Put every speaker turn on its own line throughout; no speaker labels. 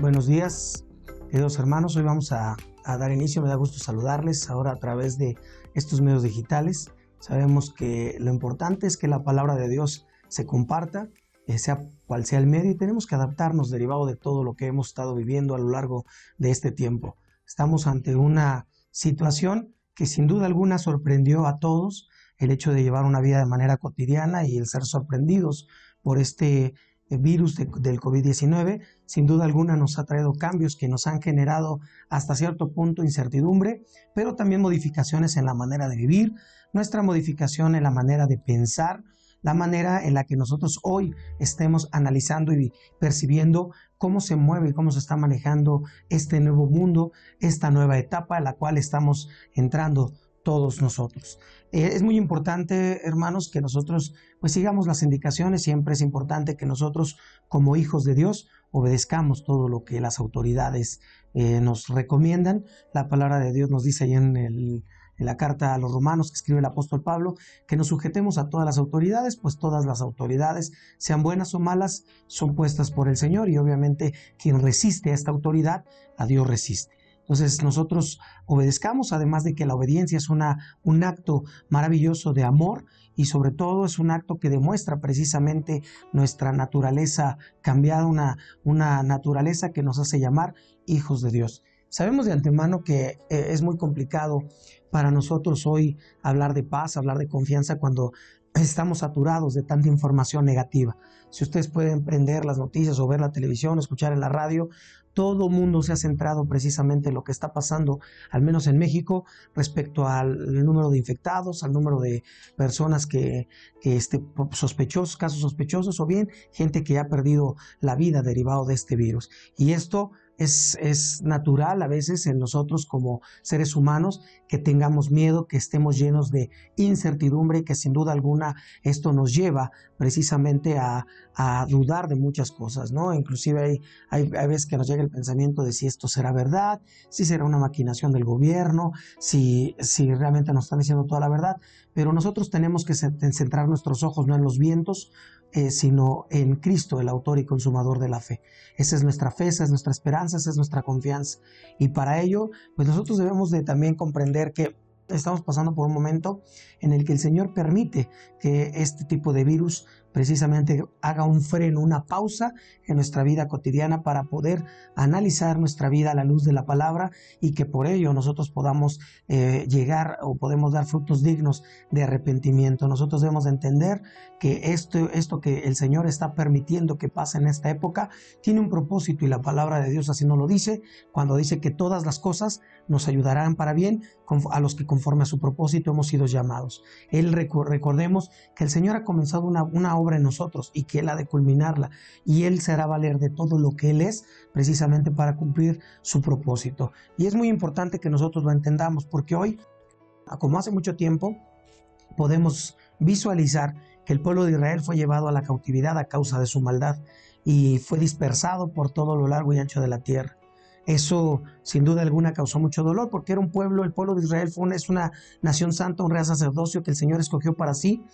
Buenos días, queridos hermanos. Hoy vamos a, dar inicio. Me da gusto saludarles ahora a través de estos medios digitales. Sabemos que lo importante es que la palabra de Dios se comparta, eh, sea cual sea el medio, y tenemos que adaptarnos derivado de todo lo que hemos estado viviendo a lo largo de este tiempo. Estamos ante una situación que sin duda alguna sorprendió a todos, el hecho de llevar una vida de manera cotidiana y el ser sorprendidos por este virus del COVID-19, sin duda alguna nos ha traído cambios que nos han generado hasta cierto punto incertidumbre, pero también modificaciones en la manera de vivir, nuestra modificación en la manera de pensar, la manera en la que nosotros hoy estemos analizando y percibiendo cómo se mueve y cómo se está manejando este nuevo mundo, esta nueva etapa en la cual estamos entrando todos nosotros. Eh, es muy importante, hermanos, que nosotros pues sigamos las indicaciones. Siempre es importante que nosotros, como hijos de Dios, obedezcamos todo lo que las autoridades eh, nos recomiendan. La palabra de Dios nos dice ahí en, en la carta a los romanos que escribe el apóstol Pablo, que nos sujetemos a todas las autoridades, pues todas las autoridades, sean buenas o malas, son puestas por el Señor y obviamente quien resiste a esta autoridad, a Dios resiste. Entonces nosotros obedezcamos, además de que la obediencia es una, un acto maravilloso de amor y sobre todo es un acto que demuestra precisamente nuestra naturaleza cambiada, una, una naturaleza que nos hace llamar hijos de Dios. Sabemos de antemano que eh, es muy complicado para nosotros hoy hablar de paz, hablar de confianza cuando estamos saturados de tanta información negativa. Si ustedes pueden prender las noticias o ver la televisión, escuchar en la radio, todo mundo se ha centrado precisamente en lo que está pasando, al menos en México, respecto al número de infectados, al número de personas que, que este, sospechosos, casos sospechosos, o bien gente que ha perdido la vida derivado de este virus. Y esto es, natural a veces en nosotros como seres humanos que tengamos miedo, que estemos llenos de incertidumbre y que sin duda alguna esto nos lleva precisamente a, dudar de muchas cosas, ¿no? Inclusive hay, hay, hay, veces que nos llega el pensamiento de si esto será verdad, si será una maquinación del gobierno, si, si realmente nos están diciendo toda la verdad, pero nosotros tenemos que centrar nuestros ojos no en los vientos, eh, sino en Cristo, el autor y consumador de la fe. Esa es nuestra fe, esa es nuestra esperanza, esa es nuestra confianza. Y para ello, pues nosotros debemos de también comprender que estamos pasando por un momento en el que el Señor permite que este tipo de virus precisamente haga un freno, una pausa en nuestra vida cotidiana para poder analizar nuestra vida a la luz de la palabra y que por ello nosotros podamos eh, llegar o podemos dar frutos dignos de arrepentimiento. Nosotros debemos entender que esto, esto que el Señor está permitiendo que pase en esta época tiene un propósito y la palabra de Dios así nos lo dice cuando dice que todas las cosas nos ayudarán para bien a los que conforme a su propósito hemos sido llamados. Él recordemos que el Señor ha comenzado una, una obra nosotros y que Él ha de culminarla. Y Él será valer de todo lo que Él es precisamente para cumplir su propósito. Y es muy importante que nosotros lo entendamos porque hoy, como hace mucho tiempo, podemos visualizar que el pueblo de Israel fue llevado a la cautividad a causa de su maldad y fue dispersado por todo lo largo y ancho de la tierra. Eso sin duda alguna causó mucho dolor porque era un pueblo, el pueblo de Israel fue es una nación santa, un real sacerdocio que el Señor escogió para sí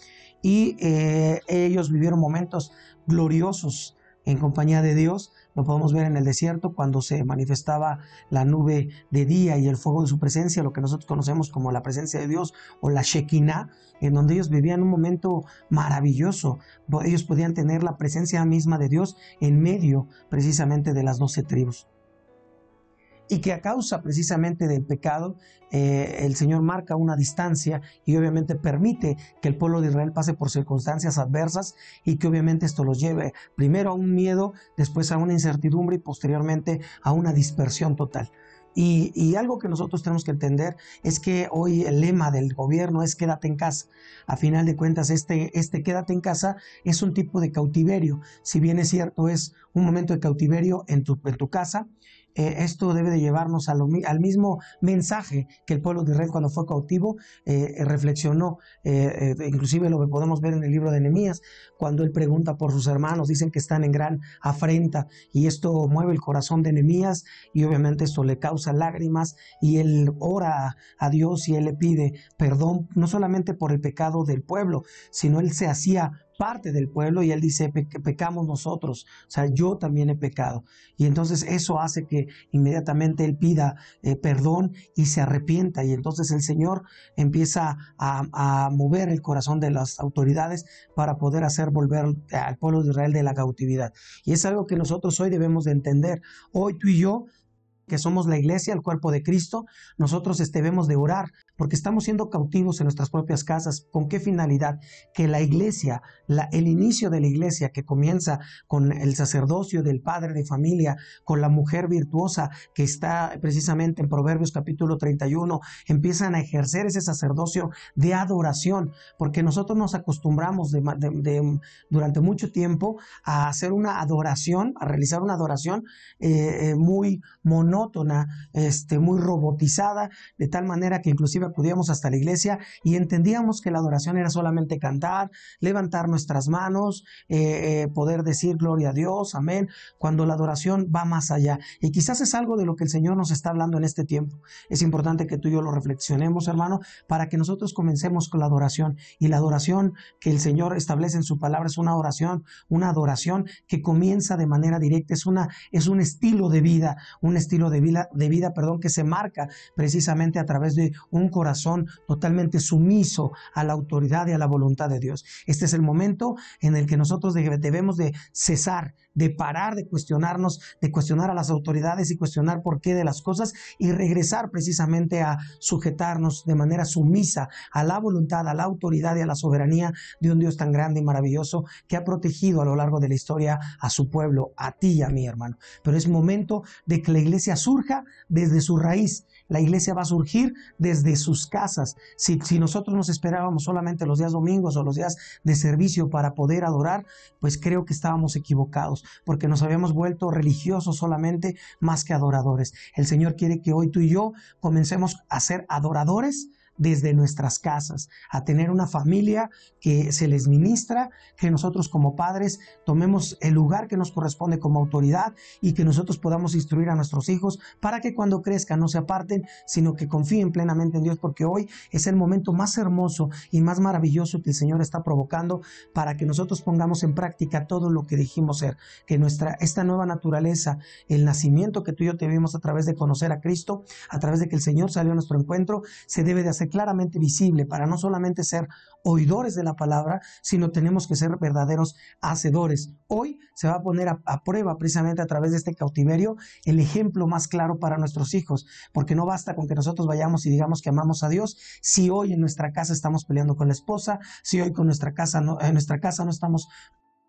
y eh, ellos vivieron momentos gloriosos en compañía de Dios. Lo podemos ver en el desierto cuando se manifestaba la nube de día y el fuego de su presencia, lo que nosotros conocemos como la presencia de Dios o la Shekinah, en donde ellos vivían un momento maravilloso. Ellos podían tener la presencia misma de Dios en medio precisamente de las doce tribus y que a causa precisamente del pecado, eh, el Señor marca una distancia y obviamente permite que el pueblo de Israel pase por circunstancias adversas y que obviamente esto los lleve primero a un miedo, después a una incertidumbre y posteriormente a una dispersión total. Y, algo que nosotros tenemos que entender es que hoy el lema del gobierno es quédate en casa. A final de cuentas, este, este quédate en casa es un tipo de cautiverio. Si bien es cierto, es un momento de cautiverio en tu, en tu casa, eh, esto debe de llevarnos al mismo mensaje que el pueblo de Israel cuando fue cautivo eh, reflexionó. Eh, inclusive lo que podemos ver en el libro de Nehemías, cuando él pregunta por sus hermanos, dicen que están en gran afrenta y esto mueve el corazón de Nehemías y obviamente esto le causa lágrimas y él ora a Dios y él le pide perdón no solamente por el pecado del pueblo, sino él se hacía parte del pueblo y él dice, pecamos nosotros, o sea, yo también he pecado. Y entonces eso hace que inmediatamente él pida eh, perdón y se arrepienta. Y entonces el Señor empieza a, a mover el corazón de las autoridades para poder hacer volver al pueblo de Israel de la cautividad. Y es algo que nosotros hoy debemos de entender. Hoy tú y yo que somos la iglesia, el cuerpo de Cristo, nosotros este, debemos de orar porque estamos siendo cautivos en nuestras propias casas. ¿Con qué finalidad? Que la iglesia, el inicio de la iglesia que comienza con el sacerdocio del padre de familia, con la mujer virtuosa que está precisamente en Proverbios capítulo 31, empiezan a ejercer ese sacerdocio de adoración, porque nosotros nos acostumbramos durante mucho tiempo a hacer una adoración, a realizar una adoración eh, eh, muy monótona, este, muy robotizada, de tal manera que inclusive acudíamos hasta la iglesia y entendíamos que la adoración era solamente cantar, levantar nuestras manos, eh, eh, poder decir gloria a Dios, amén, cuando la adoración va más allá. Y quizás es algo de lo que el Señor nos está hablando en este tiempo. Es importante que tú y yo lo reflexionemos, hermano, para que nosotros comencemos con la adoración. Y la adoración que el Señor establece en su palabra es una oración, una adoración que comienza de manera directa, es, una, es un estilo de vida, un estilo de vida, de vida, perdón, que se marca precisamente a través de un corazón totalmente sumiso a la autoridad y a la voluntad de Dios. Este es el momento en el que nosotros debemos de cesar, de parar de cuestionarnos, de cuestionar a las autoridades y cuestionar por qué de las cosas y regresar precisamente a sujetarnos de manera sumisa a la voluntad, a la autoridad y a la soberanía de un Dios tan grande y maravilloso que ha protegido a lo largo de la historia a su pueblo, a ti y a mí, hermano. Pero es momento de que la iglesia surja desde su raíz la iglesia va a surgir desde sus casas. Si, nosotros nos esperábamos solamente los días domingos o los días de servicio para poder adorar, pues creo que estábamos equivocados, porque nos habíamos vuelto religiosos solamente más que adoradores. El Señor quiere que hoy tú y yo comencemos a ser adoradores desde nuestras casas, a tener una familia que se les ministra, que nosotros como padres tomemos el lugar que nos corresponde como autoridad y que nosotros podamos instruir a nuestros hijos para que cuando crezcan no se aparten, sino que confíen plenamente en Dios, porque hoy es el momento más hermoso y más maravilloso que el Señor está provocando para que nosotros pongamos en práctica todo lo que dijimos ser, que nuestra esta nueva naturaleza, el nacimiento que tú y yo tuvimos a través de conocer a Cristo, a través de que el Señor salió a nuestro encuentro, se debe de hacer claramente visible para no solamente ser oidores de la palabra, sino tenemos que ser verdaderos hacedores. Hoy se va a poner a, prueba precisamente a través de este cautiverio el ejemplo más claro para nuestros hijos, porque no basta con que nosotros vayamos y digamos que amamos a Dios, si hoy en nuestra casa estamos peleando con la esposa, si hoy con nuestra casa no, en nuestra casa no estamos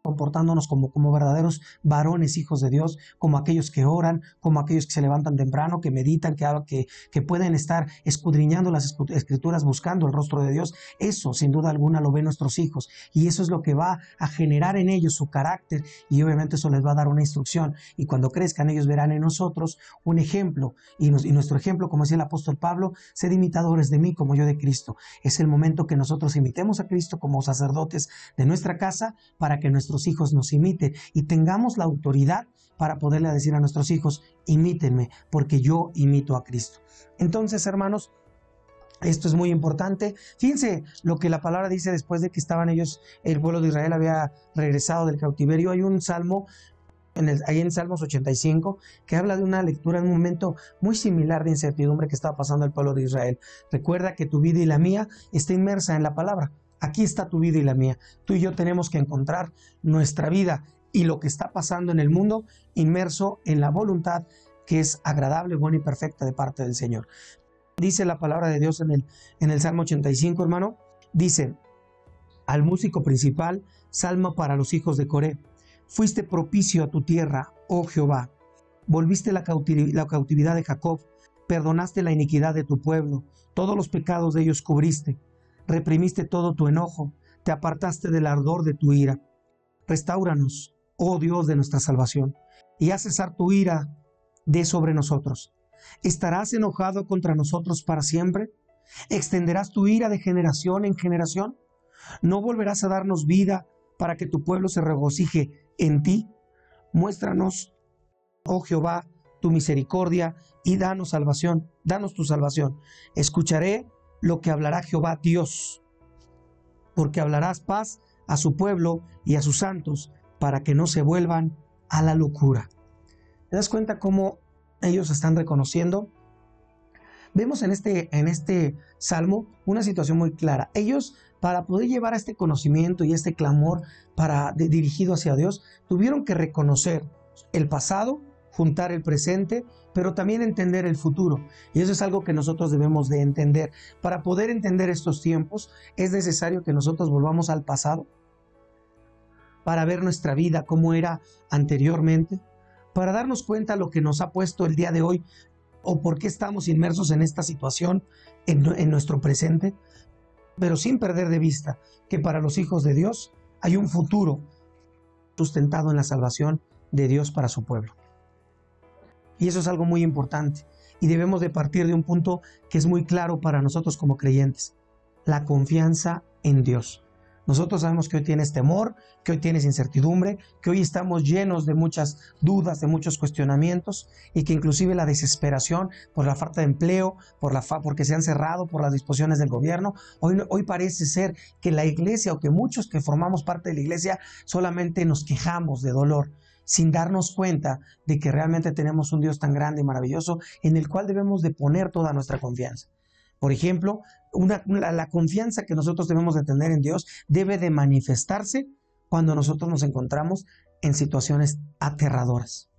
comportándonos como, como verdaderos varones, hijos de Dios, como aquellos que oran, como aquellos que se levantan temprano, que meditan, que, que, pueden estar escudriñando las escrituras, buscando el rostro de Dios. Eso, sin duda alguna, lo ven nuestros hijos. Y eso es lo que va a generar en ellos su carácter y obviamente eso les va a dar una instrucción. Y cuando crezcan, ellos verán en nosotros un ejemplo. Y, y nuestro ejemplo, como decía el apóstol Pablo, sed imitadores de mí como yo de Cristo. Es el momento que nosotros imitemos a Cristo como sacerdotes de nuestra casa para que nuestro hijos nos imiten y tengamos la autoridad para poderle decir a nuestros hijos, imítenme, porque yo imito a Cristo. Entonces, hermanos, esto es muy importante. Fíjense lo que la palabra dice después de que estaban ellos, el pueblo de Israel había regresado del cautiverio. Hay un salmo, en el, ahí en Salmos 85, que habla de una lectura en un momento muy similar de incertidumbre que estaba pasando el pueblo de Israel. Recuerda que tu vida y la mía está inmersa en la palabra. Aquí está tu vida y la mía. Tú y yo tenemos que encontrar nuestra vida y lo que está pasando en el mundo inmerso en la voluntad que es agradable, buena y perfecta de parte del Señor. Dice la palabra de Dios en el, en el Salmo 85, hermano. Dice, al músico principal, salmo para los hijos de Coré. Fuiste propicio a tu tierra, oh Jehová. Volviste la, la cautividad de Jacob, perdonaste la iniquidad de tu pueblo, todos los pecados de ellos cubriste reprimiste todo tu enojo, te apartaste del ardor de tu ira. Restauranos, oh Dios de nuestra salvación, y haz cesar tu ira de sobre nosotros. ¿Estarás enojado contra nosotros para siempre? ¿Extenderás tu ira de generación en generación? ¿No volverás a darnos vida para que tu pueblo se regocije en ti? Muéstranos, oh Jehová, tu misericordia y danos salvación, danos tu salvación. Escucharé lo que hablará Jehová Dios, porque hablarás paz a su pueblo y a sus santos para que no se vuelvan a la locura. ¿Te das cuenta cómo ellos están reconociendo? Vemos en este, en este salmo una situación muy clara. Ellos, para poder llevar a este conocimiento y este clamor para, dirigido hacia Dios, tuvieron que reconocer el pasado, juntar el presente, pero también entender el futuro. Y eso es algo que nosotros debemos de entender. Para poder entender estos tiempos, es necesario que nosotros volvamos al pasado para ver nuestra vida como era anteriormente, para darnos cuenta lo que nos ha puesto el día de hoy o por qué estamos inmersos en esta situación en, en nuestro presente, pero sin perder de vista que para los hijos de Dios hay un futuro sustentado en la salvación de Dios para su pueblo. Y eso es algo muy importante. Y debemos de partir de un punto que es muy claro para nosotros como creyentes. La confianza en Dios. Nosotros sabemos que hoy tienes temor, que hoy tienes incertidumbre, que hoy estamos llenos de muchas dudas, de muchos cuestionamientos y que inclusive la desesperación por la falta de empleo, por la porque se han cerrado, por las disposiciones del gobierno, hoy, hoy parece ser que la iglesia o que muchos que formamos parte de la iglesia solamente nos quejamos de dolor sin darnos cuenta de que realmente tenemos un Dios tan grande y maravilloso en el cual debemos de poner toda nuestra confianza. Por ejemplo, la confianza que nosotros debemos de tener en Dios debe de manifestarse cuando nosotros nos encontramos en situaciones aterradoras.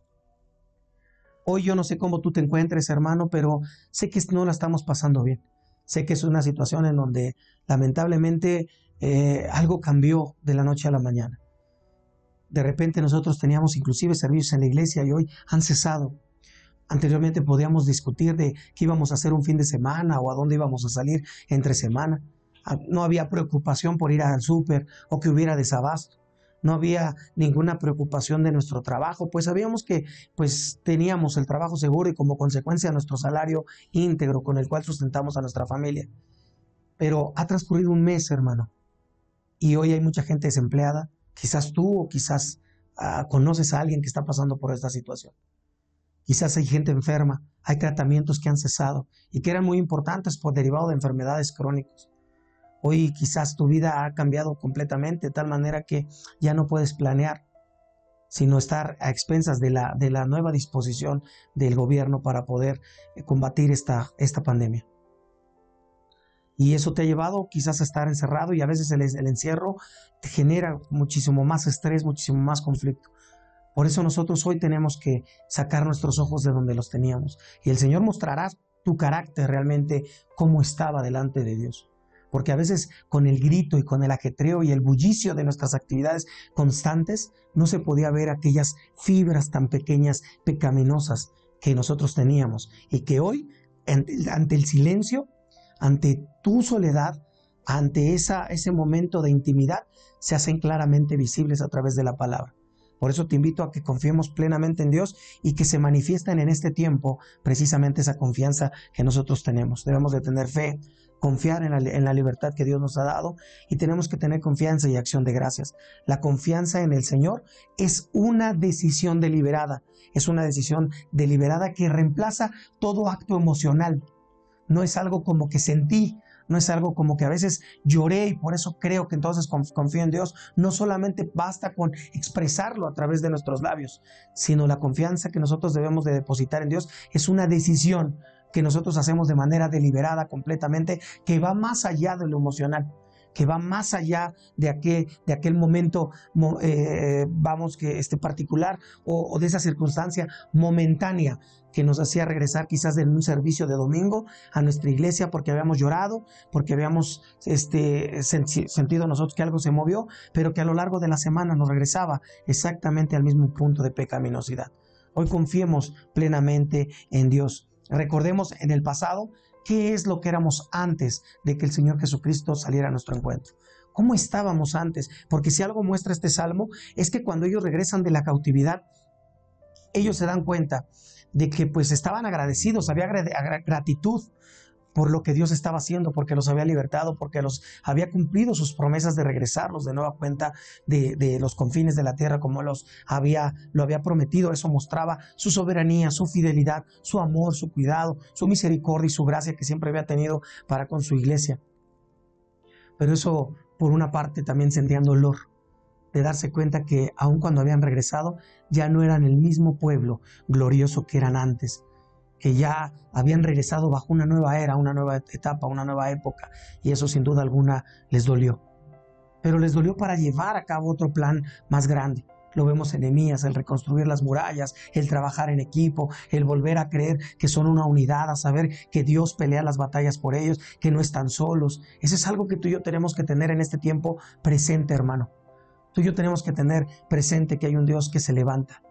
Hoy yo no sé cómo tú te encuentres, hermano, pero sé que no la estamos pasando bien. Sé que es una situación en donde lamentablemente eh, algo cambió de la noche a la mañana. De repente nosotros teníamos inclusive servicios en la iglesia y hoy han cesado. Anteriormente podíamos discutir de qué íbamos a hacer un fin de semana o a dónde íbamos a salir entre semana. Ah, no había preocupación por ir al súper o que hubiera desabasto. No había ninguna preocupación de nuestro trabajo, pues sabíamos que pues teníamos el trabajo seguro y como consecuencia nuestro salario íntegro con el cual sustentamos a nuestra familia. Pero ha transcurrido un mes, hermano, y hoy hay mucha gente desempleada, Quizás tú o quizás ah, conoces a alguien que está pasando por esta situación. Quizás hay gente enferma, hay tratamientos que han cesado y que eran muy importantes por derivado de enfermedades crónicas. Hoy quizás tu vida ha cambiado completamente de tal manera que ya no puedes planear, sino estar a expensas de la, de la nueva disposición del gobierno para poder eh, combatir esta, esta pandemia. Y eso te ha llevado quizás a estar encerrado y a veces el, encierro te genera muchísimo más estrés, muchísimo más conflicto. Por eso nosotros hoy tenemos que sacar nuestros ojos de donde los teníamos. Y el Señor mostrará tu carácter realmente cómo estaba delante de Dios. Porque a veces con el grito y con el ajetreo y el bullicio de nuestras actividades constantes no se podía ver aquellas fibras tan pequeñas, pecaminosas que nosotros teníamos y que hoy ante el silencio ante tu soledad, ante ese momento de intimidad, se hacen claramente visibles a través de la palabra. Por eso te invito a que confiemos plenamente en Dios y que se manifiesten en este tiempo precisamente esa confianza que nosotros tenemos. Debemos de tener fe, confiar en la, libertad que Dios nos ha dado y tenemos que tener confianza y acción de gracias. La confianza en el Señor es una decisión deliberada, es una decisión deliberada que reemplaza todo acto emocional, no es algo como que sentí, no es algo como que a veces lloré y por eso creo que entonces confío en Dios. No solamente basta con expresarlo a través de nuestros labios, sino la confianza que nosotros debemos de depositar en Dios es una decisión que nosotros hacemos de manera deliberada completamente, que va más allá de lo emocional que va más allá de aquel, momento, eh, vamos, que este particular o, de esa circunstancia momentánea que nos hacía regresar quizás de un servicio de domingo a nuestra iglesia porque habíamos llorado, porque habíamos este, sentido nosotros que algo se movió, pero que a lo largo de la semana nos regresaba exactamente al mismo punto de pecaminosidad. Hoy confiemos plenamente en Dios. Recordemos en el pasado qué es lo que éramos antes de que el Señor Jesucristo saliera a nuestro encuentro. ¿Cómo estábamos antes? Porque si algo muestra este salmo es que cuando ellos regresan de la cautividad, ellos se dan cuenta de que pues estaban agradecidos, había gratitud por lo que Dios estaba haciendo, porque los había libertado, porque los había cumplido sus promesas de regresarlos de nueva cuenta de, los confines de la tierra como los había, lo había prometido. Eso mostraba su soberanía, su fidelidad, su amor, su cuidado, su misericordia y su gracia que siempre había tenido para con su iglesia. Pero eso por una parte también sentían dolor de darse cuenta que aun cuando habían regresado, ya no eran el mismo pueblo glorioso que eran antes, que ya habían regresado bajo una nueva era, una nueva etapa, una nueva época, y eso sin duda alguna les dolió. Pero les dolió para llevar a cabo otro plan más grande. Lo vemos en Emías, el reconstruir las murallas, el trabajar en equipo, el volver a creer que son una unidad, a saber que Dios pelea las batallas por ellos, que no están solos. Eso es algo que tú y yo tenemos que tener en este tiempo presente, hermano. Tú y yo tenemos que tener presente que hay un Dios que se levanta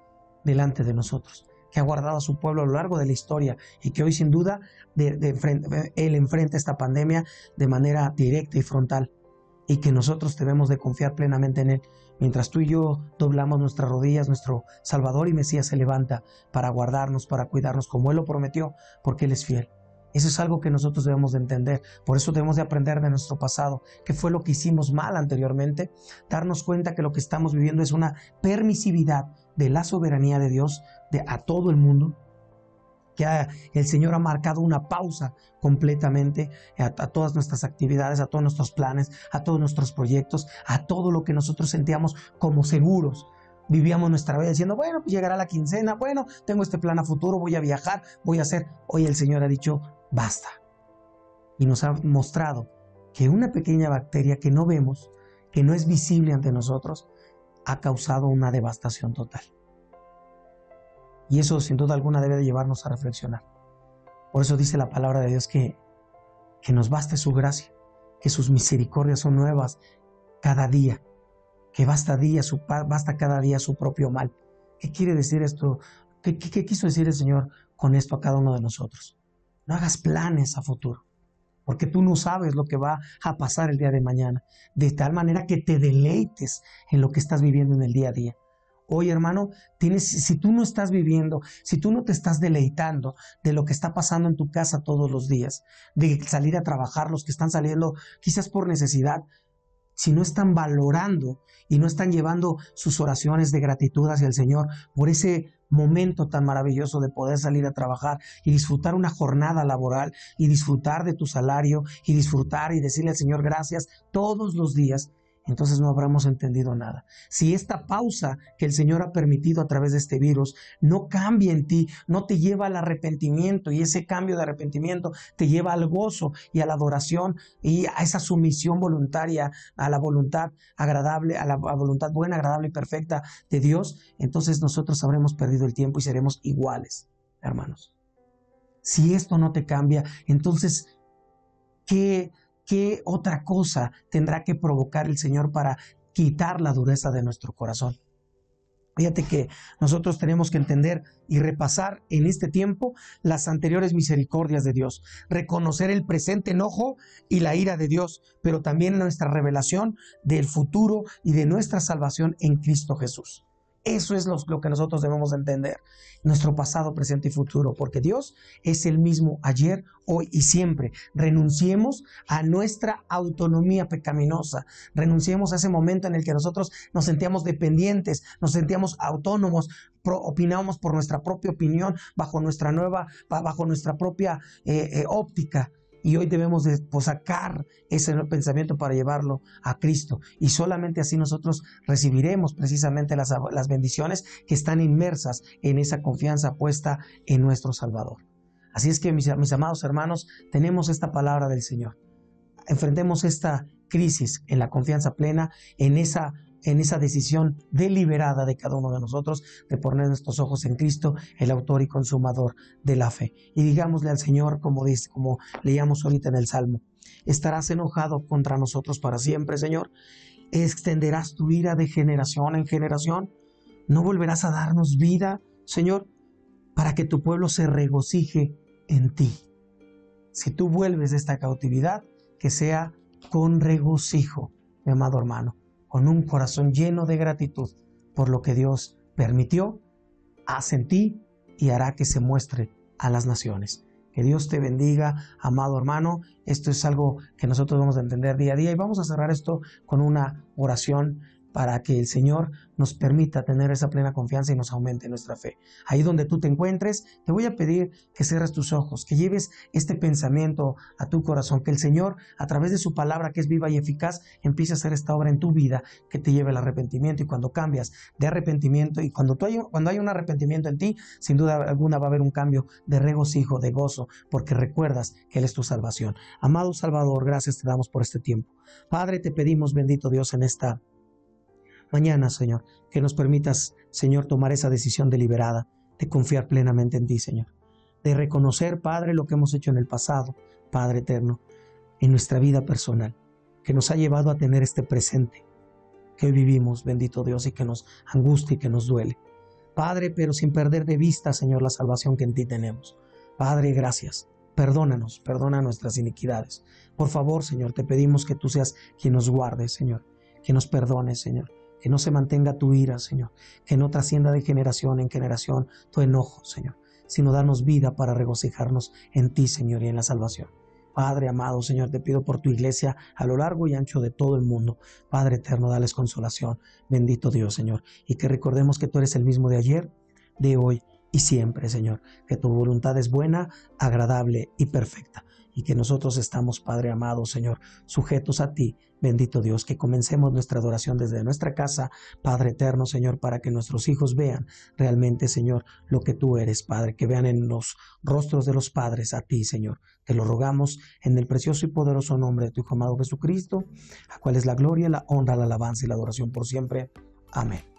delante de nosotros, que ha guardado a su pueblo a lo largo de la historia y que hoy sin duda Él enfrenta esta pandemia de manera directa y frontal y que nosotros debemos de confiar plenamente en Él. Mientras tú y yo doblamos nuestras rodillas, nuestro Salvador y Mesías se levanta para guardarnos, para cuidarnos, como Él lo prometió, porque Él es fiel. Eso es algo que nosotros debemos de entender. Por eso debemos de aprender de nuestro pasado, que fue lo que hicimos mal anteriormente, darnos cuenta que lo que estamos viviendo es una permisividad de la soberanía de Dios a todo el mundo, que el Señor ha marcado una pausa completamente a, a, todas nuestras actividades, a todos nuestros planes, a todos nuestros proyectos, a todo lo que nosotros sentíamos como seguros. Vivíamos nuestra vida diciendo, bueno, pues llegará la quincena, bueno, tengo este plan a futuro, voy a viajar, voy a hacer. Hoy el Señor ha dicho, basta. Y nos ha mostrado que una pequeña bacteria que no vemos, que no es visible ante nosotros, ha causado una devastación total. Y eso sin duda alguna debe de llevarnos a reflexionar. Por eso dice la palabra de Dios que, que nos baste su gracia, que sus misericordias son nuevas cada día, que basta, día su, basta cada día su propio mal. ¿Qué quiere decir esto? ¿Qué, qué quiso decir el Señor con esto a cada uno de nosotros? No hagas planes a futuro, porque tú no sabes lo que va a pasar el día de mañana, de tal manera que te deleites en lo que estás viviendo en el día a día. Hoy, hermano, tienes, si tú no estás viviendo, si tú no te estás deleitando de lo que está pasando en tu casa todos los días, de salir a trabajar, los que están saliendo quizás por necesidad, si no están valorando y no están llevando sus oraciones de gratitud hacia el Señor por ese momento tan maravilloso de poder salir a trabajar y disfrutar una jornada laboral y disfrutar de tu salario y disfrutar y decirle al Señor gracias todos los días, entonces no habremos entendido nada. Si esta pausa que el Señor ha permitido a través de este virus no cambia en ti, no te lleva al arrepentimiento y ese cambio de arrepentimiento te lleva al gozo y a la adoración y a esa sumisión voluntaria a la voluntad agradable, a la voluntad buena, agradable y perfecta de Dios, entonces nosotros habremos perdido el tiempo y seremos iguales, hermanos. Si esto no te cambia, entonces, ¿qué, ¿Qué otra cosa tendrá que provocar el Señor para quitar la dureza de nuestro corazón? Fíjate que nosotros tenemos que entender y repasar en este tiempo las anteriores misericordias de Dios, reconocer el presente enojo y la ira de Dios, pero también nuestra revelación del futuro y de nuestra salvación en Cristo Jesús. Eso es lo, que nosotros debemos entender, nuestro pasado, presente y futuro, porque Dios es el mismo ayer, hoy y siempre. Renunciemos a nuestra autonomía pecaminosa, renunciemos a ese momento en el que nosotros nos sentíamos dependientes, nos sentíamos autónomos, opinábamos por nuestra propia opinión, bajo nuestra nueva, bajo nuestra propia eh, eh, óptica y hoy debemos de, pues, sacar ese pensamiento para llevarlo a Cristo. Y solamente así nosotros recibiremos precisamente las, las bendiciones que están inmersas en esa confianza puesta en nuestro Salvador. Así es que mis, mis amados hermanos, tenemos esta palabra del Señor. Enfrentemos esta crisis en la confianza plena, en esa en esa decisión deliberada de cada uno de nosotros de poner nuestros ojos en Cristo, el autor y consumador de la fe. Y digámosle al Señor, como dice, como leíamos ahorita en el Salmo, estarás enojado contra nosotros para siempre, Señor. Extenderás tu ira de generación en generación. No volverás a darnos vida, Señor, para que tu pueblo se regocije en ti. Si tú vuelves de esta cautividad, que sea con regocijo, mi amado hermano con un corazón lleno de gratitud por lo que Dios permitió, hace en ti y hará que se muestre a las naciones. Que Dios te bendiga, amado hermano. Esto es algo que nosotros vamos a entender día a día y vamos a cerrar esto con una oración para que el Señor nos permita tener esa plena confianza y nos aumente nuestra fe. Ahí donde tú te encuentres, te voy a pedir que cierres tus ojos, que lleves este pensamiento a tu corazón, que el Señor, a través de su palabra que es viva y eficaz, empiece a hacer esta obra en tu vida que te lleve al arrepentimiento. Y cuando cambias de arrepentimiento y cuando, cuando hay un arrepentimiento en ti, sin duda alguna va a haber un cambio de regocijo, de gozo, porque recuerdas que Él es tu salvación. Amado Salvador, gracias te damos por este tiempo. Padre, te pedimos, bendito Dios, en esta mañana, Señor, que nos permitas, Señor, tomar esa decisión deliberada de confiar plenamente en ti, Señor. De reconocer, Padre, lo que hemos hecho en el pasado, Padre eterno, en nuestra vida personal, que nos ha llevado a tener este presente que hoy vivimos, bendito Dios, y que nos angustia y que nos duele. Padre, pero sin perder de vista, Señor, la salvación que en ti tenemos. Padre, gracias. Perdónanos, perdona nuestras iniquidades. Por favor, Señor, te pedimos que tú seas quien nos guarde, Señor, que nos perdone, Señor, que no se mantenga tu ira, Señor, que no trascienda de generación en generación tu enojo, Señor, sino danos vida para regocijarnos en ti, Señor, y en la salvación. Padre amado, Señor, te pido por tu iglesia a lo largo y ancho de todo el mundo. Padre eterno, dales consolación. Bendito Dios, Señor. Y que recordemos que tú eres el mismo de ayer, de hoy y siempre, Señor. Que tu voluntad es buena, agradable y perfecta y que nosotros estamos, Padre amado, Señor, sujetos a ti, bendito Dios, que comencemos nuestra adoración desde nuestra casa, Padre eterno, Señor, para que nuestros hijos vean realmente, Señor, lo que tú eres, Padre, que vean en los rostros de los padres a ti, Señor. Te lo rogamos en el precioso y poderoso nombre de tu Hijo amado Jesucristo, a cual es la gloria, la honra, la alabanza y la adoración por siempre. Amén.